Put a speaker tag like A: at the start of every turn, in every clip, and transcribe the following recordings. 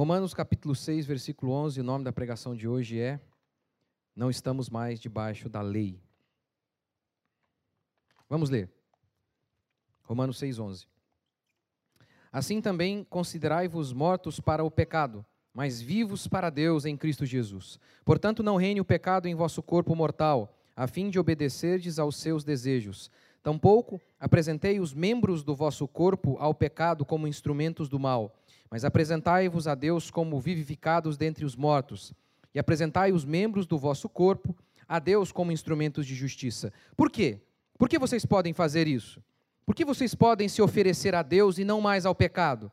A: Romanos capítulo 6, versículo 11, o nome da pregação de hoje é Não estamos mais debaixo da lei. Vamos ler. Romanos 6, 11. Assim também considerai-vos mortos para o pecado, mas vivos para Deus em Cristo Jesus. Portanto, não reine o pecado em vosso corpo mortal, a fim de obedecerdes aos seus desejos. Tampouco apresentei os membros do vosso corpo ao pecado como instrumentos do mal, mas apresentai-vos a Deus como vivificados dentre os mortos, e apresentai os membros do vosso corpo a Deus como instrumentos de justiça. Por quê? Por que vocês podem fazer isso? Por que vocês podem se oferecer a Deus e não mais ao pecado?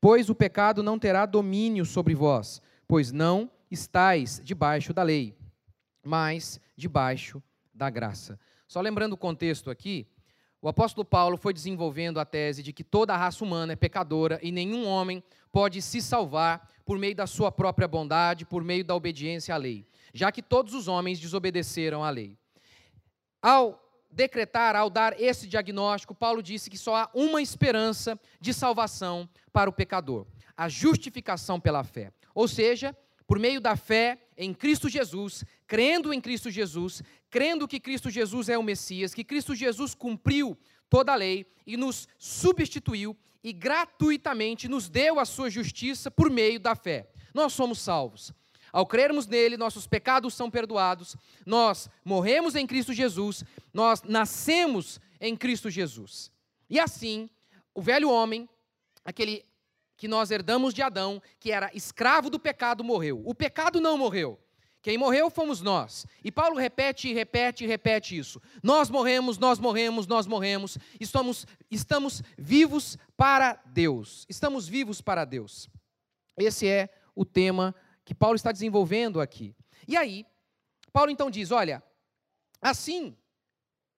A: Pois o pecado não terá domínio sobre vós, pois não estáis debaixo da lei, mas debaixo da graça. Só lembrando o contexto aqui, o apóstolo Paulo foi desenvolvendo a tese de que toda a raça humana é pecadora e nenhum homem pode se salvar por meio da sua própria bondade, por meio da obediência à lei, já que todos os homens desobedeceram à lei. Ao decretar, ao dar esse diagnóstico, Paulo disse que só há uma esperança de salvação para o pecador: a justificação pela fé. Ou seja, por meio da fé em Cristo Jesus, crendo em Cristo Jesus, crendo que Cristo Jesus é o Messias, que Cristo Jesus cumpriu toda a lei e nos substituiu e gratuitamente nos deu a sua justiça por meio da fé. Nós somos salvos. Ao crermos nele, nossos pecados são perdoados, nós morremos em Cristo Jesus, nós nascemos em Cristo Jesus. E assim, o velho homem, aquele que nós herdamos de Adão, que era escravo do pecado, morreu. O pecado não morreu. Quem morreu fomos nós. E Paulo repete repete repete isso. Nós morremos, nós morremos, nós morremos. Estamos, estamos vivos para Deus. Estamos vivos para Deus. Esse é o tema que Paulo está desenvolvendo aqui. E aí, Paulo então diz: olha, assim,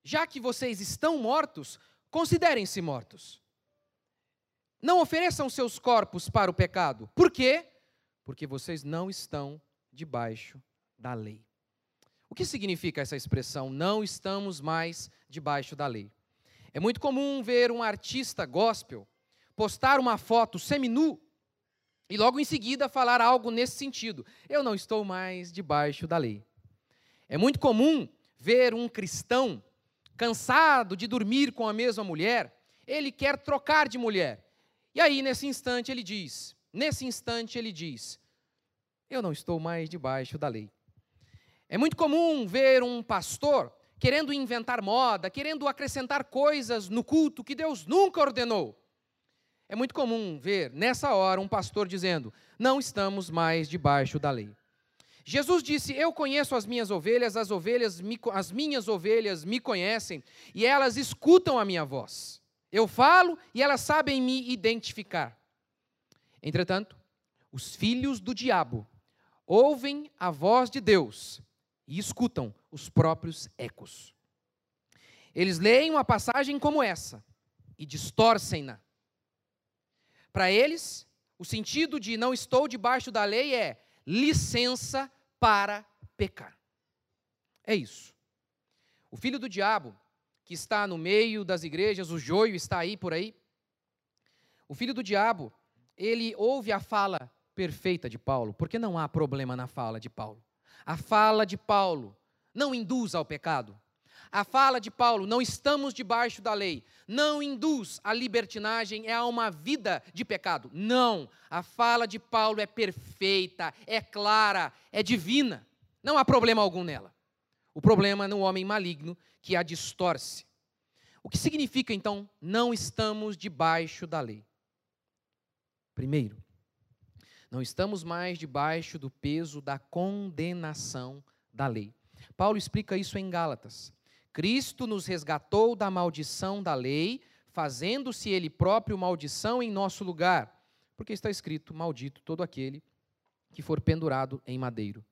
A: já que vocês estão mortos, considerem-se mortos. Não ofereçam seus corpos para o pecado. Por quê? Porque vocês não estão debaixo da lei. O que significa essa expressão? Não estamos mais debaixo da lei. É muito comum ver um artista gospel postar uma foto seminu e logo em seguida falar algo nesse sentido: eu não estou mais debaixo da lei. É muito comum ver um cristão cansado de dormir com a mesma mulher, ele quer trocar de mulher. E aí, nesse instante, ele diz: nesse instante, ele diz: eu não estou mais debaixo da lei. É muito comum ver um pastor querendo inventar moda, querendo acrescentar coisas no culto que Deus nunca ordenou. É muito comum ver, nessa hora, um pastor dizendo: Não estamos mais debaixo da lei. Jesus disse: Eu conheço as minhas ovelhas, as ovelhas, me, as minhas ovelhas me conhecem e elas escutam a minha voz. Eu falo e elas sabem me identificar. Entretanto, os filhos do diabo ouvem a voz de Deus e escutam os próprios ecos. Eles leem uma passagem como essa e distorcem-na para eles, o sentido de não estou debaixo da lei é licença para pecar. É isso. O filho do diabo, que está no meio das igrejas, o joio está aí por aí. O filho do diabo, ele ouve a fala perfeita de Paulo, porque não há problema na fala de Paulo. A fala de Paulo não induz ao pecado. A fala de Paulo, não estamos debaixo da lei, não induz a libertinagem é a uma vida de pecado. Não. A fala de Paulo é perfeita, é clara, é divina. Não há problema algum nela. O problema é no homem maligno que a distorce. O que significa, então, não estamos debaixo da lei? Primeiro, não estamos mais debaixo do peso da condenação da lei. Paulo explica isso em Gálatas. Cristo nos resgatou da maldição da lei, fazendo-se ele próprio maldição em nosso lugar, porque está escrito: Maldito todo aquele que for pendurado em madeiro.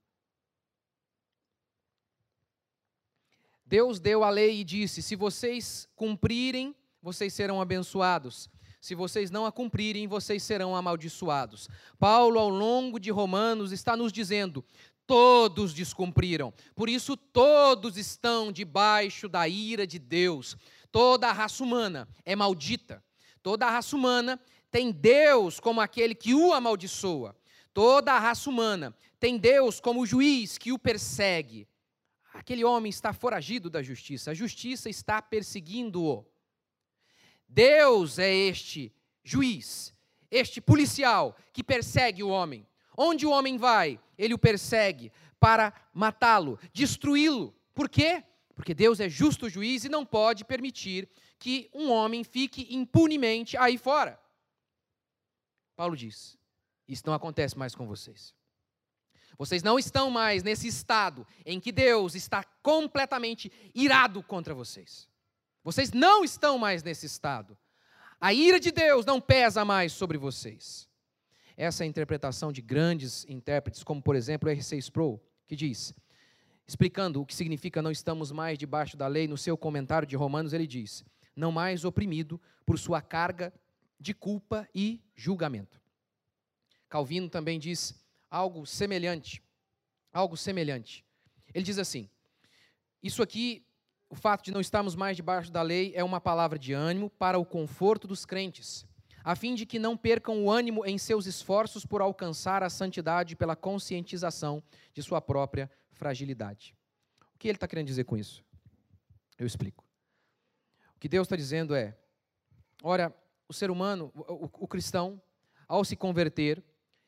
A: Deus deu a lei e disse: Se vocês cumprirem, vocês serão abençoados. Se vocês não a cumprirem, vocês serão amaldiçoados. Paulo, ao longo de Romanos, está nos dizendo: todos descumpriram. Por isso, todos estão debaixo da ira de Deus. Toda a raça humana é maldita. Toda a raça humana tem Deus como aquele que o amaldiçoa. toda a raça humana tem Deus como juiz que o persegue. Aquele homem está foragido da justiça, a justiça está perseguindo-o. Deus é este juiz, este policial que persegue o homem. Onde o homem vai, ele o persegue para matá-lo, destruí-lo. Por quê? Porque Deus é justo juiz e não pode permitir que um homem fique impunemente aí fora. Paulo diz: Isso não acontece mais com vocês. Vocês não estão mais nesse estado em que Deus está completamente irado contra vocês. Vocês não estão mais nesse estado. A ira de Deus não pesa mais sobre vocês. Essa é a interpretação de grandes intérpretes, como por exemplo R.C. Sproul, que diz: explicando o que significa não estamos mais debaixo da lei, no seu comentário de Romanos, ele diz: não mais oprimido por sua carga de culpa e julgamento. Calvino também diz algo semelhante, algo semelhante. Ele diz assim: Isso aqui, o fato de não estarmos mais debaixo da lei é uma palavra de ânimo para o conforto dos crentes, a fim de que não percam o ânimo em seus esforços por alcançar a santidade pela conscientização de sua própria fragilidade. O que ele está querendo dizer com isso? Eu explico. O que Deus está dizendo é: olha, o ser humano, o, o, o cristão, ao se converter,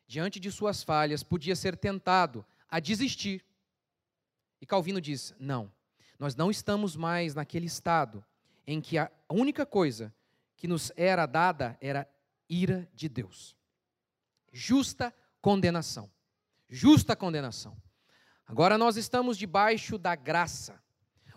A: diante de suas falhas, podia ser tentado a desistir. E Calvino diz: não, nós não estamos mais naquele estado em que a única coisa que nos era dada era ira de Deus. Justa condenação. Justa condenação. Agora nós estamos debaixo da graça.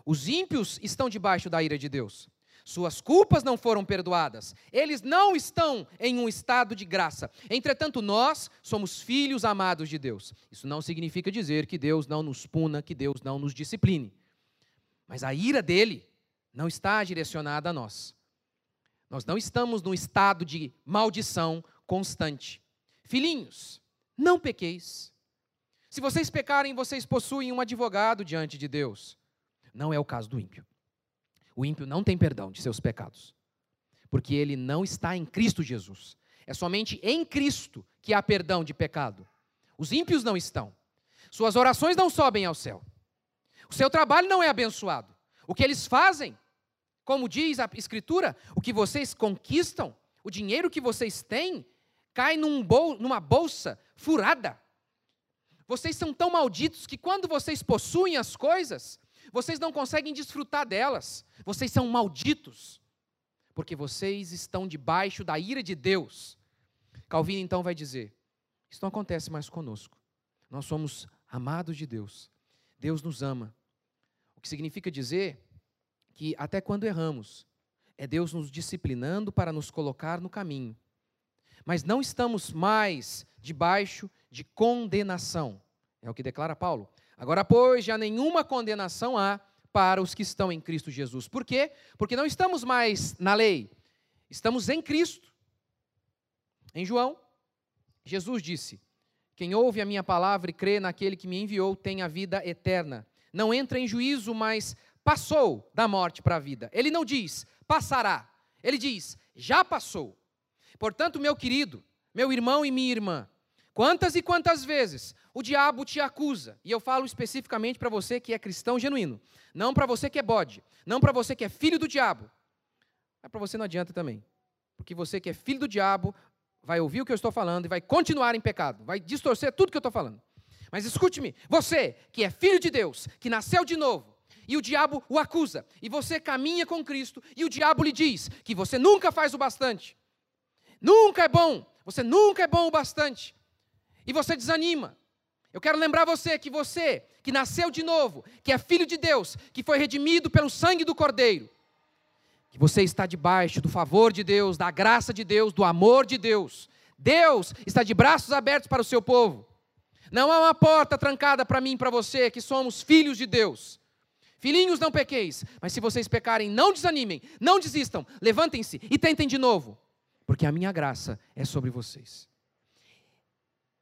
A: Os ímpios estão debaixo da ira de Deus. Suas culpas não foram perdoadas. Eles não estão em um estado de graça. Entretanto, nós somos filhos amados de Deus. Isso não significa dizer que Deus não nos puna, que Deus não nos discipline. Mas a ira dele não está direcionada a nós. Nós não estamos num estado de maldição constante. Filhinhos, não pequeis. Se vocês pecarem, vocês possuem um advogado diante de Deus. Não é o caso do ímpio. O ímpio não tem perdão de seus pecados, porque ele não está em Cristo Jesus. É somente em Cristo que há perdão de pecado. Os ímpios não estão. Suas orações não sobem ao céu. O seu trabalho não é abençoado. O que eles fazem, como diz a Escritura, o que vocês conquistam, o dinheiro que vocês têm, cai num bol numa bolsa furada. Vocês são tão malditos que quando vocês possuem as coisas, vocês não conseguem desfrutar delas. Vocês são malditos, porque vocês estão debaixo da ira de Deus. Calvino então vai dizer: Isso não acontece mais conosco. Nós somos amados de Deus. Deus nos ama. Que significa dizer que até quando erramos, é Deus nos disciplinando para nos colocar no caminho. Mas não estamos mais debaixo de condenação. É o que declara Paulo. Agora, pois, já nenhuma condenação há para os que estão em Cristo Jesus. Por quê? Porque não estamos mais na lei, estamos em Cristo. Em João, Jesus disse: Quem ouve a minha palavra e crê naquele que me enviou tem a vida eterna. Não entra em juízo, mas passou da morte para a vida. Ele não diz passará, ele diz já passou. Portanto, meu querido, meu irmão e minha irmã, Quantas e quantas vezes o diabo te acusa? E eu falo especificamente para você que é cristão genuíno, não para você que é bode, não para você que é filho do diabo. Mas para você não adianta também. Porque você que é filho do diabo vai ouvir o que eu estou falando e vai continuar em pecado, vai distorcer tudo que eu estou falando. Mas escute-me, você que é filho de Deus, que nasceu de novo, e o diabo o acusa, e você caminha com Cristo, e o diabo lhe diz que você nunca faz o bastante, nunca é bom, você nunca é bom o bastante, e você desanima. Eu quero lembrar você que você, que nasceu de novo, que é filho de Deus, que foi redimido pelo sangue do Cordeiro, que você está debaixo do favor de Deus, da graça de Deus, do amor de Deus. Deus está de braços abertos para o seu povo. Não há uma porta trancada para mim e para você, que somos filhos de Deus. Filhinhos, não pequeis, mas se vocês pecarem, não desanimem, não desistam, levantem-se e tentem de novo, porque a minha graça é sobre vocês.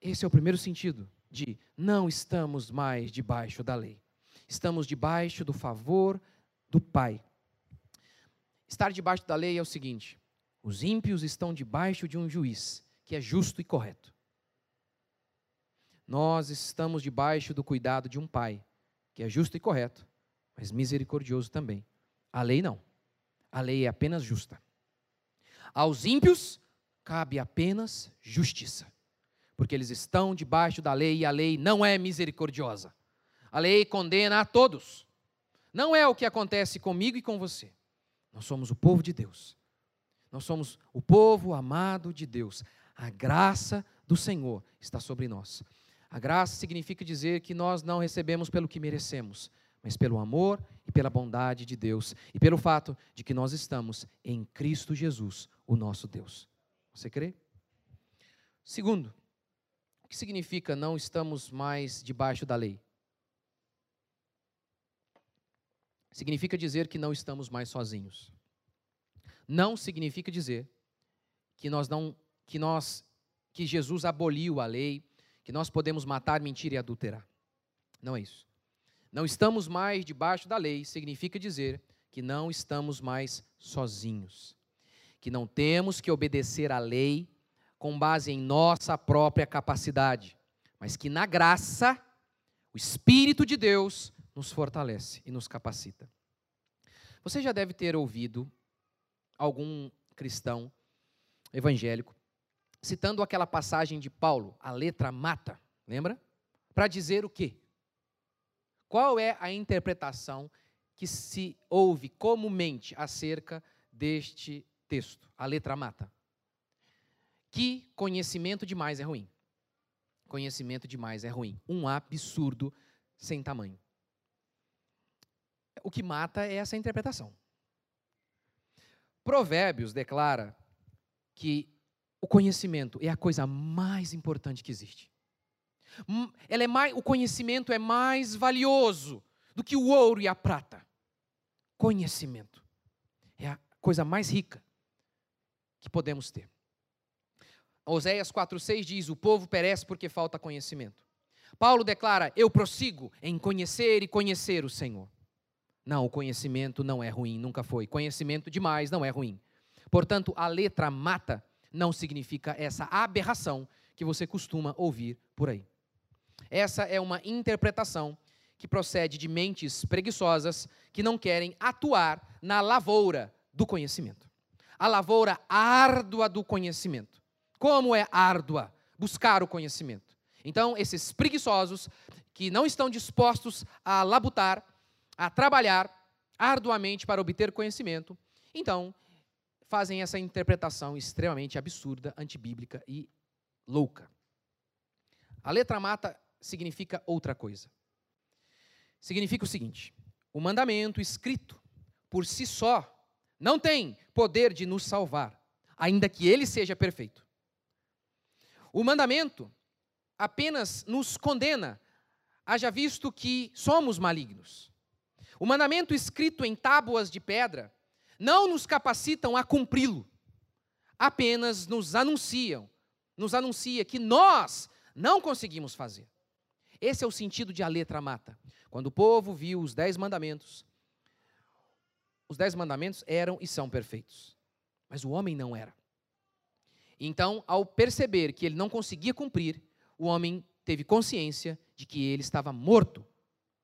A: Esse é o primeiro sentido de não estamos mais debaixo da lei. Estamos debaixo do favor do Pai. Estar debaixo da lei é o seguinte: os ímpios estão debaixo de um juiz que é justo e correto. Nós estamos debaixo do cuidado de um pai, que é justo e correto, mas misericordioso também. A lei não. A lei é apenas justa. Aos ímpios cabe apenas justiça, porque eles estão debaixo da lei e a lei não é misericordiosa. A lei condena a todos. Não é o que acontece comigo e com você. Nós somos o povo de Deus. Nós somos o povo amado de Deus. A graça do Senhor está sobre nós. A graça significa dizer que nós não recebemos pelo que merecemos, mas pelo amor e pela bondade de Deus e pelo fato de que nós estamos em Cristo Jesus, o nosso Deus. Você crê? Segundo, o que significa não estamos mais debaixo da lei? Significa dizer que não estamos mais sozinhos. Não significa dizer que nós não que nós que Jesus aboliu a lei, que nós podemos matar, mentir e adulterar. Não é isso. Não estamos mais debaixo da lei significa dizer que não estamos mais sozinhos. Que não temos que obedecer à lei com base em nossa própria capacidade, mas que na graça o Espírito de Deus nos fortalece e nos capacita. Você já deve ter ouvido algum cristão evangélico citando aquela passagem de Paulo, a letra mata, lembra? Para dizer o quê? Qual é a interpretação que se ouve comumente acerca deste texto? A letra mata. Que conhecimento demais é ruim. Conhecimento demais é ruim. Um absurdo sem tamanho. O que mata é essa interpretação. Provérbios declara que o conhecimento é a coisa mais importante que existe. Hum, ela é mais, o conhecimento é mais valioso do que o ouro e a prata. Conhecimento é a coisa mais rica que podemos ter. Oséias 4,6 diz: O povo perece porque falta conhecimento. Paulo declara: Eu prossigo em conhecer e conhecer o Senhor. Não, o conhecimento não é ruim, nunca foi. Conhecimento demais não é ruim. Portanto, a letra mata não significa essa aberração que você costuma ouvir por aí. Essa é uma interpretação que procede de mentes preguiçosas que não querem atuar na lavoura do conhecimento. A lavoura árdua do conhecimento. Como é árdua buscar o conhecimento? Então, esses preguiçosos que não estão dispostos a labutar, a trabalhar arduamente para obter conhecimento, então fazem essa interpretação extremamente absurda, antibíblica e louca. A letra mata significa outra coisa. Significa o seguinte: o mandamento escrito por si só não tem poder de nos salvar, ainda que ele seja perfeito. O mandamento apenas nos condena, haja visto que somos malignos. O mandamento escrito em tábuas de pedra não nos capacitam a cumpri-lo, apenas nos anunciam, nos anuncia que nós não conseguimos fazer. Esse é o sentido de a letra mata. Quando o povo viu os dez mandamentos, os dez mandamentos eram e são perfeitos, mas o homem não era. Então, ao perceber que ele não conseguia cumprir, o homem teve consciência de que ele estava morto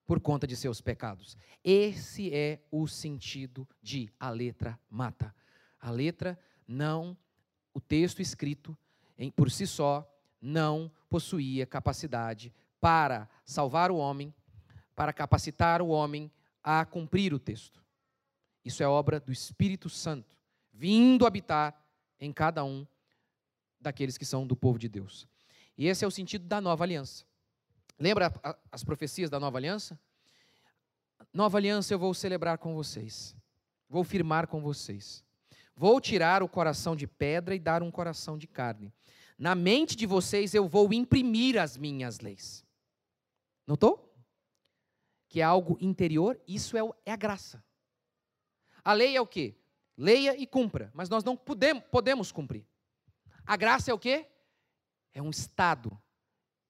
A: por conta de seus pecados. Esse é o sentido de a letra mata. A letra não, o texto escrito em, por si só, não possuía capacidade para salvar o homem, para capacitar o homem a cumprir o texto. Isso é obra do Espírito Santo, vindo habitar em cada um daqueles que são do povo de Deus. E esse é o sentido da nova aliança. Lembra as profecias da nova aliança? Nova aliança eu vou celebrar com vocês. Vou firmar com vocês. Vou tirar o coração de pedra e dar um coração de carne. Na mente de vocês eu vou imprimir as minhas leis. Notou? Que é algo interior, isso é, é a graça. A lei é o quê? Leia e cumpra, mas nós não podemos, podemos cumprir. A graça é o quê? É um estado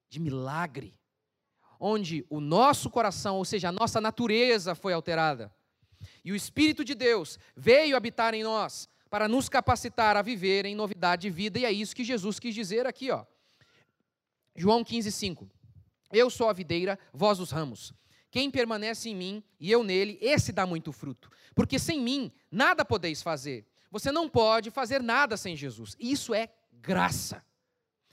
A: de milagre, onde o nosso coração, ou seja, a nossa natureza foi alterada. E o Espírito de Deus veio habitar em nós para nos capacitar a viver em novidade de vida, e é isso que Jesus quis dizer aqui, ó. João 15, 5. Eu sou a videira, vós os ramos. Quem permanece em mim e eu nele, esse dá muito fruto. Porque sem mim nada podeis fazer. Você não pode fazer nada sem Jesus. Isso é graça.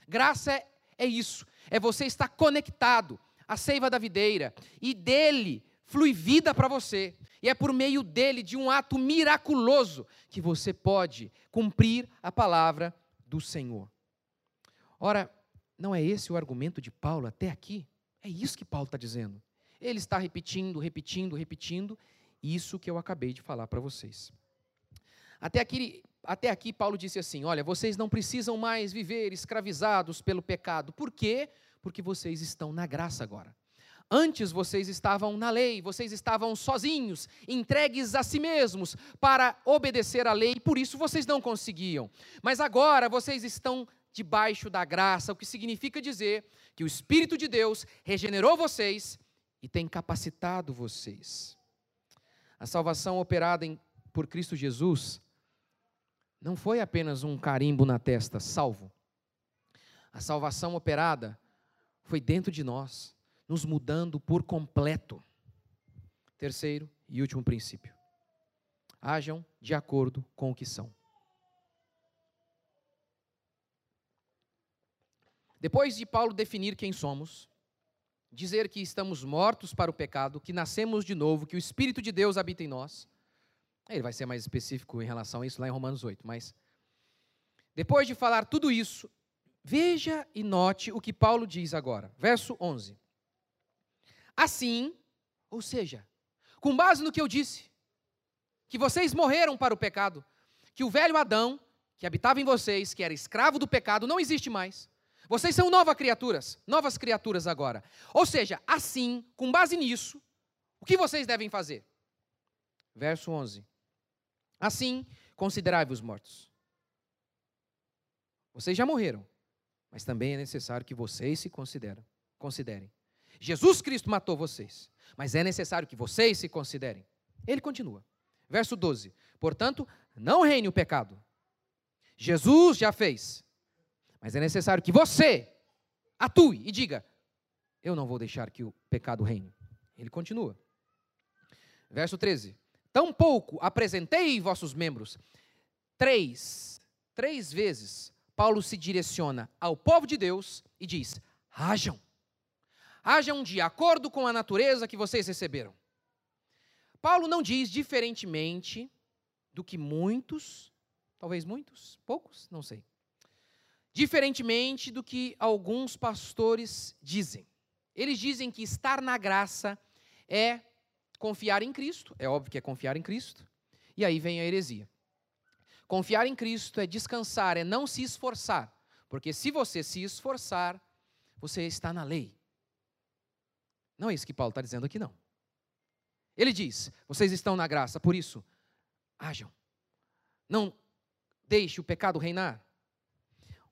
A: Graça é, é isso. É você estar conectado à seiva da videira e dele flui vida para você. E é por meio dele, de um ato miraculoso, que você pode cumprir a palavra do Senhor. Ora, não é esse o argumento de Paulo até aqui? É isso que Paulo está dizendo. Ele está repetindo, repetindo, repetindo isso que eu acabei de falar para vocês. Até aqui, até aqui, Paulo disse assim: Olha, vocês não precisam mais viver escravizados pelo pecado. Por quê? Porque vocês estão na graça agora. Antes vocês estavam na lei, vocês estavam sozinhos, entregues a si mesmos para obedecer à lei, por isso vocês não conseguiam. Mas agora vocês estão debaixo da graça, o que significa dizer que o Espírito de Deus regenerou vocês e tem capacitado vocês. A salvação operada em, por Cristo Jesus não foi apenas um carimbo na testa, salvo. A salvação operada foi dentro de nós nos mudando por completo. Terceiro e último princípio: hajam de acordo com o que são. Depois de Paulo definir quem somos, dizer que estamos mortos para o pecado, que nascemos de novo, que o Espírito de Deus habita em nós, ele vai ser mais específico em relação a isso lá em Romanos 8, mas depois de falar tudo isso, veja e note o que Paulo diz agora, verso 11. Assim, ou seja, com base no que eu disse, que vocês morreram para o pecado, que o velho Adão, que habitava em vocês, que era escravo do pecado, não existe mais. Vocês são novas criaturas, novas criaturas agora. Ou seja, assim, com base nisso, o que vocês devem fazer? Verso 11. Assim, considerai-vos mortos. Vocês já morreram, mas também é necessário que vocês se considerem. considerem. Jesus Cristo matou vocês, mas é necessário que vocês se considerem. Ele continua. Verso 12. Portanto, não reine o pecado. Jesus já fez, mas é necessário que você atue e diga: Eu não vou deixar que o pecado reine. Ele continua. Verso 13. Tampouco apresentei vossos membros. Três, três vezes, Paulo se direciona ao povo de Deus e diz: Hajam hajam de acordo com a natureza que vocês receberam. Paulo não diz diferentemente do que muitos, talvez muitos, poucos, não sei. Diferentemente do que alguns pastores dizem. Eles dizem que estar na graça é confiar em Cristo, é óbvio que é confiar em Cristo, e aí vem a heresia. Confiar em Cristo é descansar, é não se esforçar, porque se você se esforçar, você está na lei. Não é isso que Paulo está dizendo aqui, não. Ele diz: vocês estão na graça, por isso, hajam. Não deixe o pecado reinar.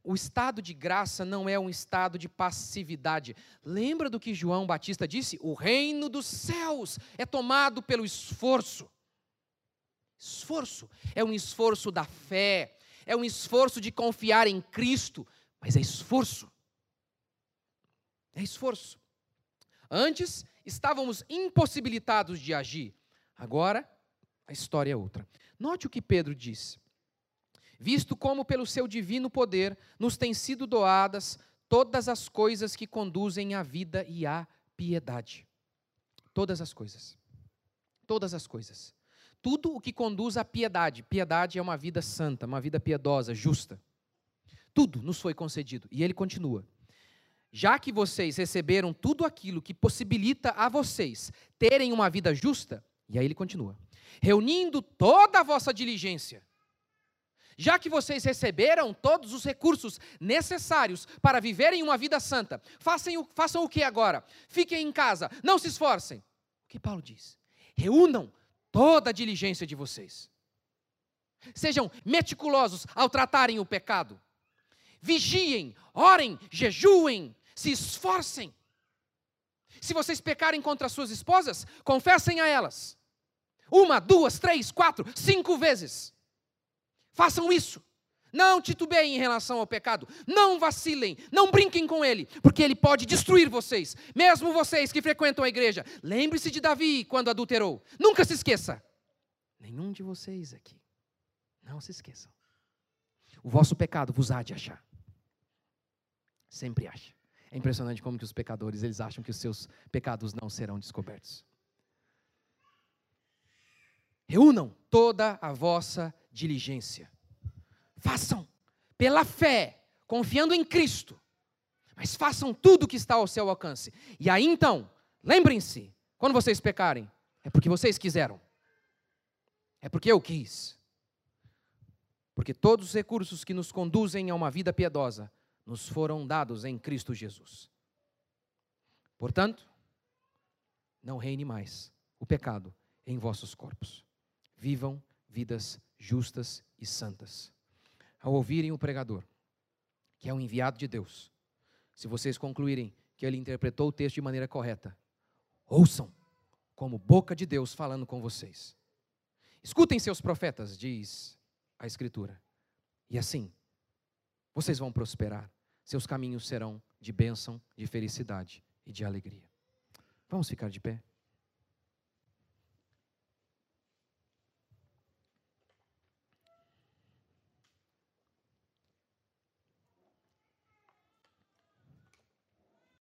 A: O estado de graça não é um estado de passividade. Lembra do que João Batista disse? O reino dos céus é tomado pelo esforço. Esforço. É um esforço da fé. É um esforço de confiar em Cristo. Mas é esforço. É esforço. Antes, estávamos impossibilitados de agir. Agora, a história é outra. Note o que Pedro diz. Visto como, pelo seu divino poder, nos têm sido doadas todas as coisas que conduzem à vida e à piedade. Todas as coisas. Todas as coisas. Tudo o que conduz à piedade. Piedade é uma vida santa, uma vida piedosa, justa. Tudo nos foi concedido. E ele continua já que vocês receberam tudo aquilo que possibilita a vocês terem uma vida justa, e aí ele continua, reunindo toda a vossa diligência, já que vocês receberam todos os recursos necessários para viverem uma vida santa, façam o, façam o que agora? Fiquem em casa, não se esforcem. O que Paulo diz? Reúnam toda a diligência de vocês. Sejam meticulosos ao tratarem o pecado. Vigiem, orem, jejuem, se esforcem. Se vocês pecarem contra suas esposas, confessem a elas. Uma, duas, três, quatro, cinco vezes. Façam isso. Não titubeiem em relação ao pecado. Não vacilem. Não brinquem com ele, porque ele pode destruir vocês. Mesmo vocês que frequentam a igreja. Lembre-se de Davi quando adulterou. Nunca se esqueça. Nenhum de vocês aqui. Não se esqueçam. O vosso pecado vos há de achar. Sempre acha. É impressionante como que os pecadores, eles acham que os seus pecados não serão descobertos. Reúnam toda a vossa diligência. Façam pela fé, confiando em Cristo. Mas façam tudo o que está ao seu alcance. E aí então, lembrem-se, quando vocês pecarem, é porque vocês quiseram. É porque eu quis. Porque todos os recursos que nos conduzem a uma vida piedosa nos foram dados em Cristo Jesus. Portanto, não reine mais o pecado em vossos corpos. Vivam vidas justas e santas. Ao ouvirem o pregador, que é um enviado de Deus, se vocês concluírem que ele interpretou o texto de maneira correta, ouçam como boca de Deus falando com vocês. Escutem seus profetas, diz a Escritura. E assim, vocês vão prosperar. Seus caminhos serão de bênção, de felicidade e de alegria. Vamos ficar de pé?